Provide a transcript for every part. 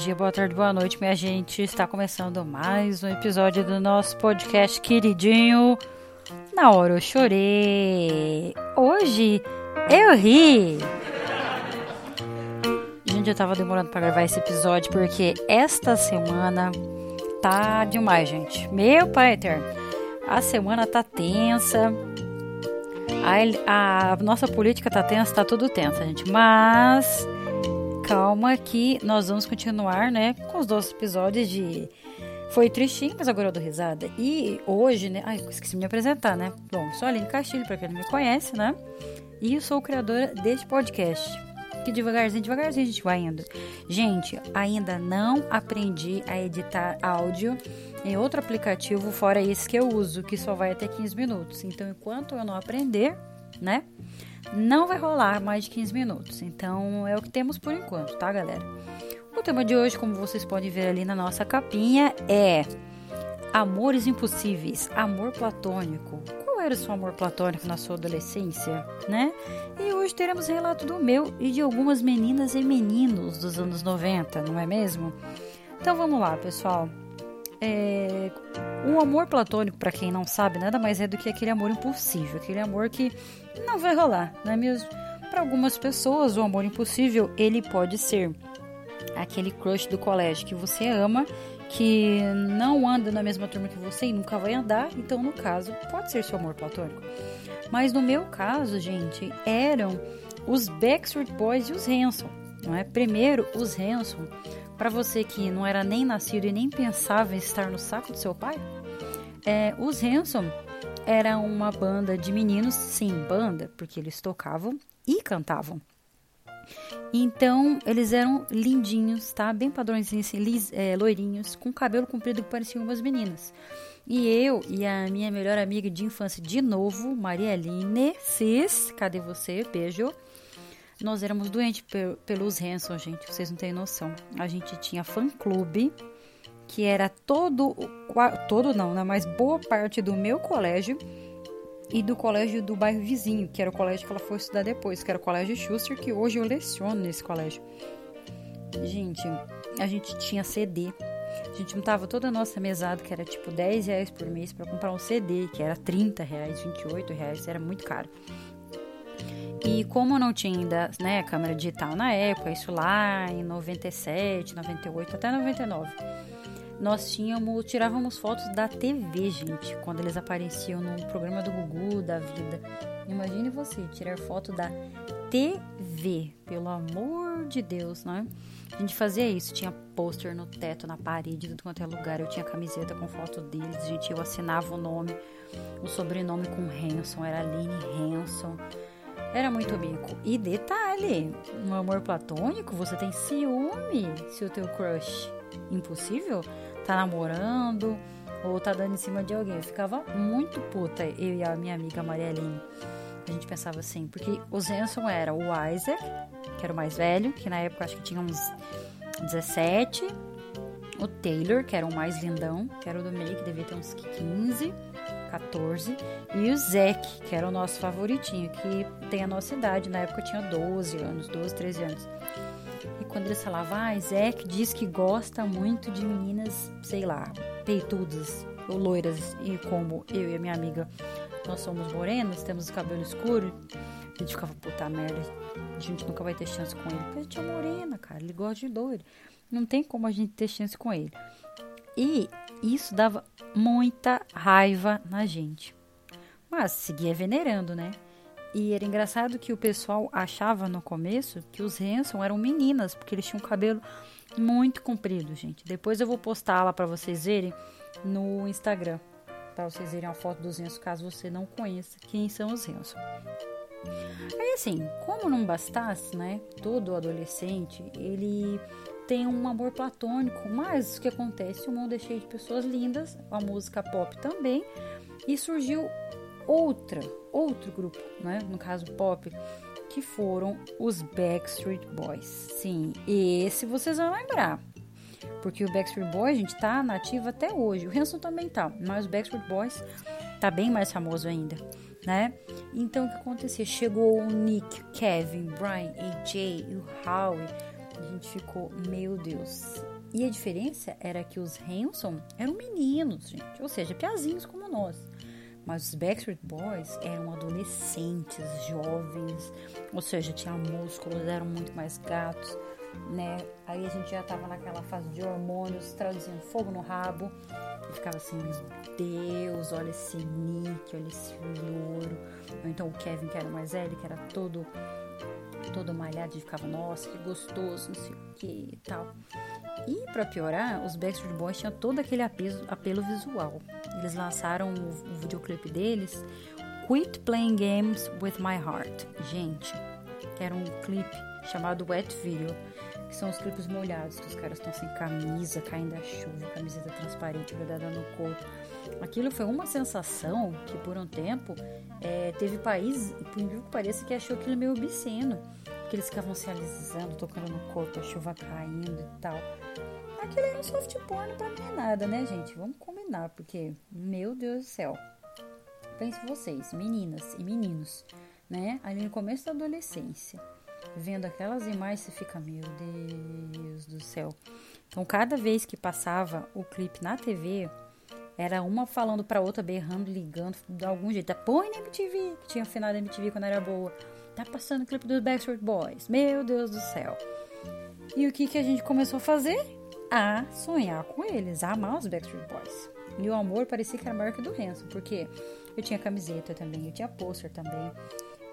dia, boa tarde, boa noite, minha gente. Está começando mais um episódio do nosso podcast queridinho. Na hora eu chorei. Hoje eu ri. Gente, eu tava demorando para gravar esse episódio porque esta semana tá demais, gente. Meu pai eterno. A semana tá tensa. A, a nossa política tá tensa, tá tudo tensa, gente. Mas calma que nós vamos continuar, né, com os nossos episódios de foi tristinho, mas agora eu dou risada. E hoje, né? Ai, esqueci de me apresentar, né? Bom, sou a Aline Castilho, para quem não me conhece, né? E eu sou criadora deste podcast. Que devagarzinho, devagarzinho a gente vai indo. Gente, ainda não aprendi a editar áudio em outro aplicativo fora esse que eu uso, que só vai até 15 minutos. Então, enquanto eu não aprender, né? Não vai rolar mais de 15 minutos. Então, é o que temos por enquanto, tá, galera? O tema de hoje, como vocês podem ver ali na nossa capinha, é Amores Impossíveis, Amor Platônico. Qual era o seu amor platônico na sua adolescência, né? E hoje teremos relato do meu e de algumas meninas e meninos dos anos 90, não é mesmo? Então vamos lá, pessoal. É, o amor platônico, para quem não sabe, nada mais é do que aquele amor impossível, aquele amor que não vai rolar, não é mesmo? Para algumas pessoas, o amor impossível ele pode ser aquele crush do colégio que você ama, que não anda na mesma turma que você e nunca vai andar, então no caso pode ser seu amor platônico. Mas no meu caso, gente, eram os Backstreet Boys e os Hanson, não é? Primeiro os Hanson, para você que não era nem nascido e nem pensava em estar no saco do seu pai, é, os Hanson era uma banda de meninos, sim, banda, porque eles tocavam e cantavam. Então, eles eram lindinhos, tá? Bem padrões, assim, lis, é, loirinhos, com cabelo comprido que pareciam umas meninas. E eu e a minha melhor amiga de infância, de novo, Maria Aline Cis, cadê você? Beijo. Nós éramos doentes pelos Hanson, gente, vocês não têm noção. A gente tinha fã-clube, que era todo, todo não, né? Mas boa parte do meu colégio e do colégio do bairro vizinho, que era o colégio que ela foi estudar depois, que era o colégio Schuster, que hoje eu leciono nesse colégio. Gente, a gente tinha CD. A gente juntava toda a nossa mesada, que era tipo 10 reais por mês, para comprar um CD, que era 30 reais, 28 reais, era muito caro. E como não tinha ainda né, câmera digital na época, isso lá em 97, 98 até 99 nós tínhamos, tirávamos fotos da TV, gente, quando eles apareciam no programa do Gugu da vida. Imagine você tirar foto da TV, pelo amor de Deus, né? A gente fazia isso, tinha pôster no teto, na parede, tudo quanto é lugar. Eu tinha camiseta com foto deles, gente. Eu assinava o nome, o sobrenome com Hanson, era Aline Hanson. Era muito bico. E detalhe, no amor platônico, você tem ciúme se o teu crush impossível tá namorando ou tá dando em cima de alguém. Eu ficava muito puta, eu e a minha amiga Maria Aline. A gente pensava assim, porque os Hanson era o Isaac, que era o mais velho, que na época acho que tinha uns 17. O Taylor, que era o mais lindão, que era o do meio, que devia ter uns 15, 14. E o Zack, que era o nosso favoritinho, que tem a nossa idade. Na época tinha 12 anos, 12, 13 anos. E quando eles falavam, ah, Zack diz que gosta muito de meninas, sei lá, peitudas ou loiras. E como eu e a minha amiga, nós somos morenos, temos o cabelo escuro, a gente ficava, puta merda, a gente nunca vai ter chance com ele. Porque a gente é morena, cara, ele gosta de loiro. Não tem como a gente ter chance com ele. E isso dava muita raiva na gente. Mas seguia venerando, né? E era engraçado que o pessoal achava no começo que os Hanson eram meninas, porque eles tinham cabelo muito comprido, gente. Depois eu vou postar lá para vocês verem no Instagram, para vocês verem a foto dos Hanson, caso você não conheça quem são os Hanson. Aí assim, como não bastasse, né? Todo adolescente, ele tem um amor platônico, mas o que acontece? O mundo é cheio de pessoas lindas, a música pop também, e surgiu outra, outro grupo, né? no caso pop, que foram os Backstreet Boys. Sim, esse vocês vão lembrar. Porque o Backstreet Boys, a gente, tá nativo até hoje. O Hanson também tá, mas o Backstreet Boys tá bem mais famoso ainda, né? Então o que acontecia? Chegou o Nick, Kevin, Brian, AJ, o Howie, A gente ficou, meu Deus. E a diferença era que os Hanson eram meninos, gente. Ou seja, piazinhos como nós. Mas os Backstreet Boys eram adolescentes, jovens. Ou seja, tinham músculos, eram muito mais gatos, né? Aí a gente já tava naquela fase de hormônios, traduzindo fogo no rabo. E ficava assim, meu Deus, olha esse Nick, olha esse louro. Ou então o Kevin, que era mais velho, que era todo todo malhado e ficava, nossa, que gostoso, não sei o que e tal. E para piorar, os Backstreet Boys tinham todo aquele apelo, apelo visual. Eles lançaram o, o videoclipe deles, Quit Playing Games with My Heart. Gente, era um clipe chamado Wet Video, que são os clipes molhados, que os caras estão sem camisa, caindo da chuva, camiseta transparente grudada no corpo. Aquilo foi uma sensação que por um tempo é, teve país, por incrível que pareça, que achou aquilo meio obsceno que eles ficavam se alisando, tocando no corpo, a chuva caindo e tal. Aquilo era um soft porn pra mim é nada, né, gente? Vamos combinar, porque, meu Deus do céu. Pense vocês, meninas e meninos, né? Ali no começo da adolescência, vendo aquelas imagens, você fica, meu Deus do céu. Então, cada vez que passava o clipe na TV, era uma falando pra outra, berrando, ligando, de algum jeito. Põe na MTV, que tinha final da MTV quando era boa. Tá passando o clipe dos Backstreet Boys. Meu Deus do céu. E o que, que a gente começou a fazer? A sonhar com eles, a amar os Backstreet Boys. E o amor parecia que era maior que do Hanson, porque eu tinha camiseta também, eu tinha pôster também.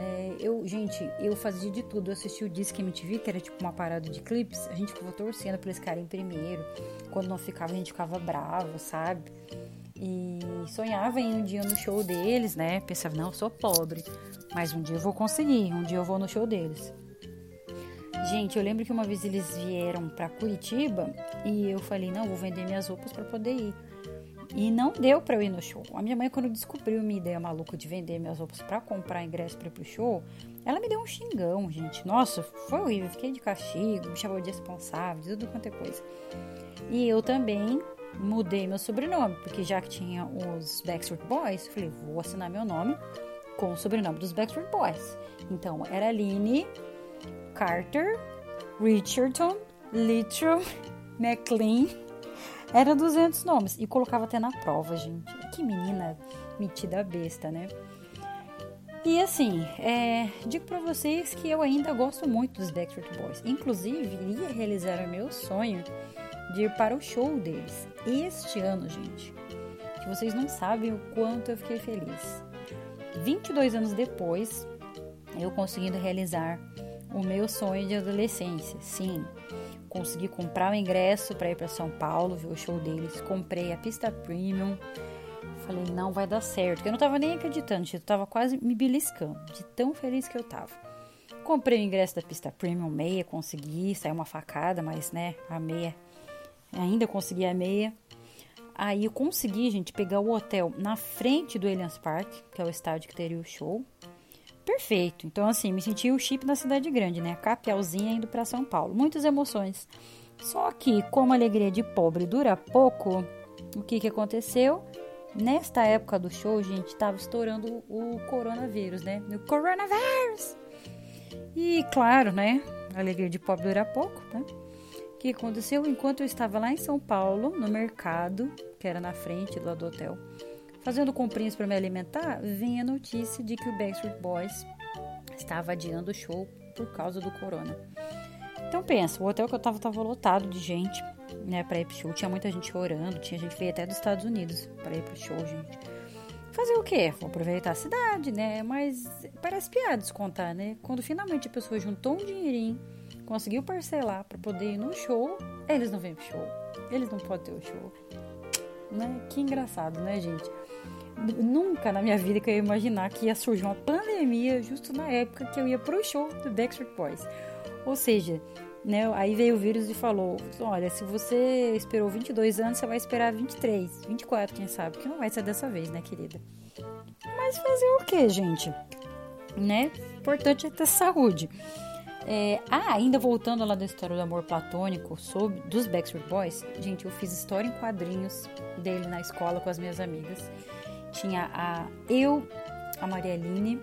É, eu, gente, eu fazia de tudo. Eu assisti o Disque MTV, que era tipo uma parada de clipes. A gente ficava torcendo pra eles ficarem primeiro. Quando não ficava, a gente ficava bravo, sabe? E sonhava em um dia no show deles, né? Pensava, não, eu sou pobre, mas um dia eu vou conseguir, um dia eu vou no show deles. Gente, eu lembro que uma vez eles vieram para Curitiba e eu falei, não, vou vender minhas roupas para poder ir. E não deu para eu ir no show. A minha mãe, quando descobriu minha ideia maluca de vender minhas roupas para comprar ingresso para ir pro show, ela me deu um xingão, gente. Nossa, foi horrível. Fiquei de castigo, me chamou de responsável, de tudo quanto é coisa. E eu também mudei meu sobrenome, porque já que tinha os Backstreet Boys, falei, vou assinar meu nome com o sobrenome dos Backstreet Boys. Então, era Aline Carter, Richardson, Little, McLean. Era 200 nomes. E colocava até na prova, gente. Que menina metida besta, né? E assim, é, digo para vocês que eu ainda gosto muito dos Backstreet Boys. Inclusive, iria realizar o meu sonho de ir para o show deles. Este ano, gente, que vocês não sabem o quanto eu fiquei feliz. 22 anos depois, eu conseguindo realizar o meu sonho de adolescência. Sim, consegui comprar o ingresso para ir para São Paulo, ver o show deles, comprei a pista premium. Falei, não vai dar certo. Eu não tava nem acreditando, eu tava quase me beliscando, de tão feliz que eu tava. Comprei o ingresso da pista premium meia, consegui, saiu uma facada, mas né, a meia ainda consegui a meia. Aí eu consegui, gente, pegar o hotel na frente do Allianz Parque, que é o estádio que teria o show. Perfeito. Então, assim, me senti o chip na cidade grande, né? Capialzinha indo para São Paulo. Muitas emoções. Só que, como a alegria de pobre dura pouco, o que, que aconteceu? Nesta época do show, gente, tava estourando o coronavírus, né? O coronavírus! E, claro, né? A alegria de pobre dura pouco, né? que aconteceu enquanto eu estava lá em São Paulo, no mercado, que era na frente do hotel, fazendo comprinhas para me alimentar, vem a notícia de que o Backstreet Boys estava adiando o show por causa do corona. Então pensa, o hotel que eu estava estava lotado de gente, né, para ir pro show. Tinha muita gente orando, tinha gente veio até dos Estados Unidos para ir pro show, gente. Fazer o quê? Vou aproveitar a cidade, né? Mas parece piada descontar, né? Quando finalmente a pessoa juntou um dinheirinho conseguiu parcelar para poder ir no show, eles não vêm pro show. Eles não podem ter o show. Né? Que engraçado, né, gente? Nunca na minha vida que eu ia imaginar que ia surgir uma pandemia justo na época que eu ia pro show do Backstreet Boys. Ou seja, né, aí veio o vírus e falou: olha, se você esperou 22 anos, você vai esperar 23, 24, quem sabe, que não vai ser dessa vez, né, querida? Mas fazer o que, gente? Né? Importante é ter saúde. É, ah, ainda voltando lá da história do amor platônico sobre, dos Backstreet Boys, gente, eu fiz história em quadrinhos dele na escola com as minhas amigas. Tinha a eu, a Marialine,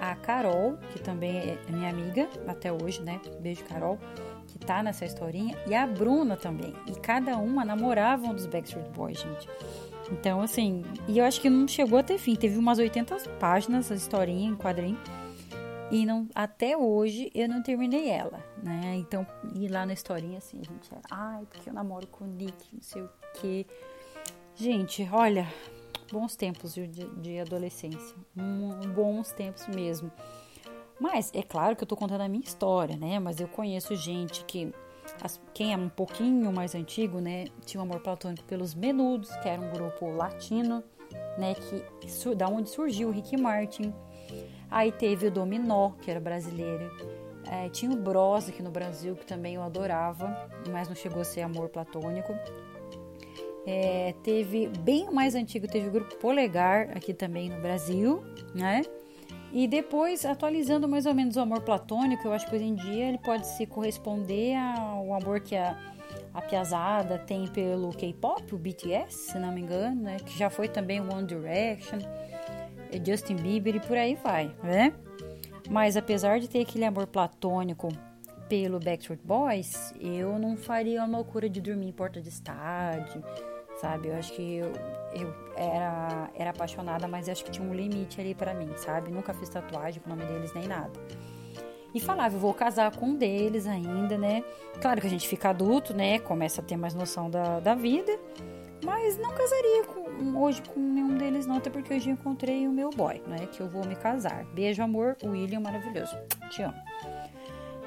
a Carol, que também é minha amiga até hoje, né? Beijo, Carol. que tá nessa historinha, e a Bruna também. E cada uma namorava um dos Backstreet Boys, gente. Então, assim, e eu acho que não chegou a ter fim. Teve umas 80 páginas a historinha em quadrinho. E não, até hoje eu não terminei ela, né? Então, e lá na historinha, assim, a gente era, ai, porque eu namoro com o Nick, não sei o quê. Gente, olha, bons tempos de, de adolescência. Um, bons tempos mesmo. Mas é claro que eu tô contando a minha história, né? Mas eu conheço gente que. As, quem é um pouquinho mais antigo, né? Tinha um amor platônico pelos Menudos, que era um grupo latino, né? Que, da onde surgiu o Rick Martin. Aí teve o Dominó, que era brasileiro. É, tinha o Bros aqui no Brasil, que também eu adorava, mas não chegou a ser amor platônico. É, teve, bem mais antigo, teve o grupo Polegar aqui também no Brasil, né? E depois, atualizando mais ou menos o amor platônico, eu acho que hoje em dia ele pode se corresponder ao amor que a, a Piazada tem pelo K-pop, o BTS, se não me engano, né? Que já foi também o One Direction, Justin Bieber e por aí vai, né? Mas apesar de ter aquele amor platônico pelo Backstreet Boys, eu não faria uma loucura de dormir em porta de estádio, sabe? Eu acho que eu, eu era, era apaixonada, mas acho que tinha um limite ali para mim, sabe? Nunca fiz tatuagem com o nome deles nem nada. E falava, eu vou casar com um deles ainda, né? Claro que a gente fica adulto, né? Começa a ter mais noção da, da vida. Mas não casaria com, hoje com nenhum deles, não, até porque hoje encontrei o meu boy, né? Que eu vou me casar. Beijo, amor, William maravilhoso. Te amo.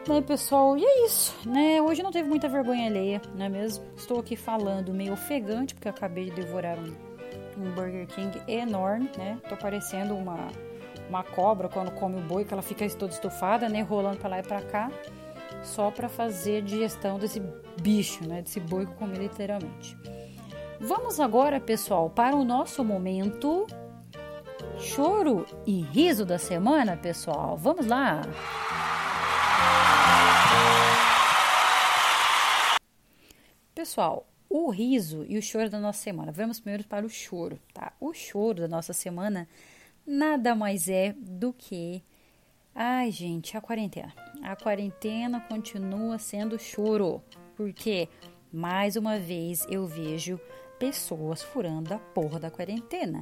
Né, pessoal, e é isso, né? Hoje não teve muita vergonha alheia, não é mesmo? Estou aqui falando meio ofegante, porque acabei de devorar um, um Burger King enorme, né? Tô parecendo uma, uma cobra quando come o boi, que ela fica toda estufada, né? Rolando pra lá e pra cá, só para fazer digestão desse bicho, né? Desse boi que eu comi literalmente. Vamos agora, pessoal, para o nosso momento choro e riso da semana, pessoal. Vamos lá! Pessoal, o riso e o choro da nossa semana. Vamos primeiro para o choro, tá? O choro da nossa semana nada mais é do que. Ai, gente, a quarentena. A quarentena continua sendo choro. Porque, mais uma vez, eu vejo pessoas furando a porra da quarentena,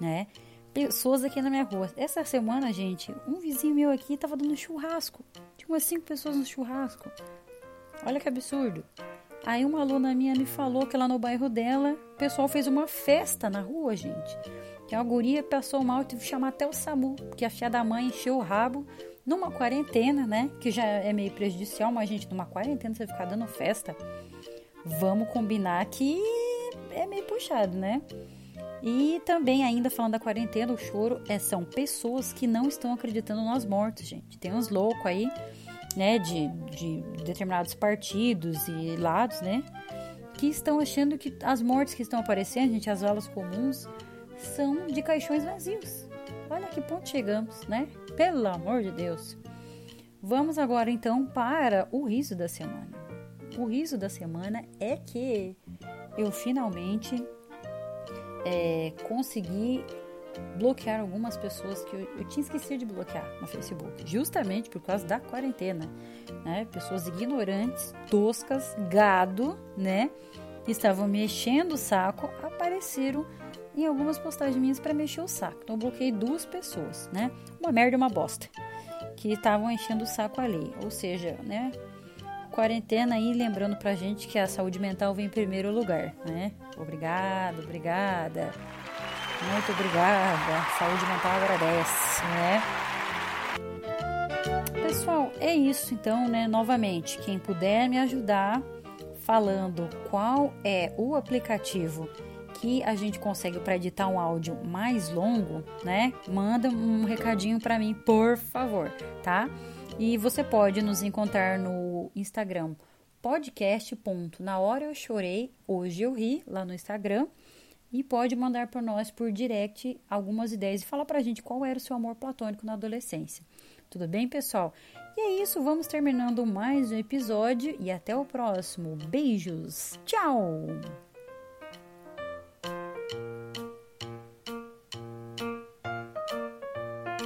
né? Pessoas aqui na minha rua. Essa semana, gente, um vizinho meu aqui tava dando churrasco. Tinha umas cinco pessoas no churrasco. Olha que absurdo. Aí uma aluna minha me falou que lá no bairro dela, o pessoal fez uma festa na rua, gente. Que a guria passou mal e teve que chamar até o SAMU, porque a filha da mãe encheu o rabo numa quarentena, né? Que já é meio prejudicial, mas, gente, numa quarentena você ficar dando festa, vamos combinar que é meio puxado, né? E também, ainda falando da quarentena, o choro é, são pessoas que não estão acreditando nós mortos, gente. Tem uns loucos aí, né, de, de determinados partidos e lados, né, que estão achando que as mortes que estão aparecendo, gente, as valas comuns, são de caixões vazios. Olha que ponto chegamos, né? Pelo amor de Deus. Vamos agora então para o riso da semana. O riso da semana é que eu finalmente é, consegui bloquear algumas pessoas que eu, eu, tinha esquecido de bloquear no Facebook, justamente por causa da quarentena, né? Pessoas ignorantes, toscas, gado, né? Estavam mexendo o saco, apareceram em algumas postagens minhas para mexer o saco. Então eu bloqueei duas pessoas, né? Uma merda e uma bosta, que estavam enchendo o saco ali. Ou seja, né? Quarentena aí, lembrando pra gente que a saúde mental vem em primeiro lugar, né? Obrigado, obrigada. Muito obrigada. Saúde mental agradece, né? Pessoal, é isso então, né? Novamente, quem puder me ajudar falando qual é o aplicativo que a gente consegue para editar um áudio mais longo, né? Manda um recadinho para mim, por favor, tá? E você pode nos encontrar no Instagram podcast. Na hora eu chorei, hoje eu ri, lá no Instagram. E pode mandar para nós por direct algumas ideias e falar para a gente qual era o seu amor platônico na adolescência. Tudo bem, pessoal? E é isso, vamos terminando mais um episódio e até o próximo. Beijos, tchau!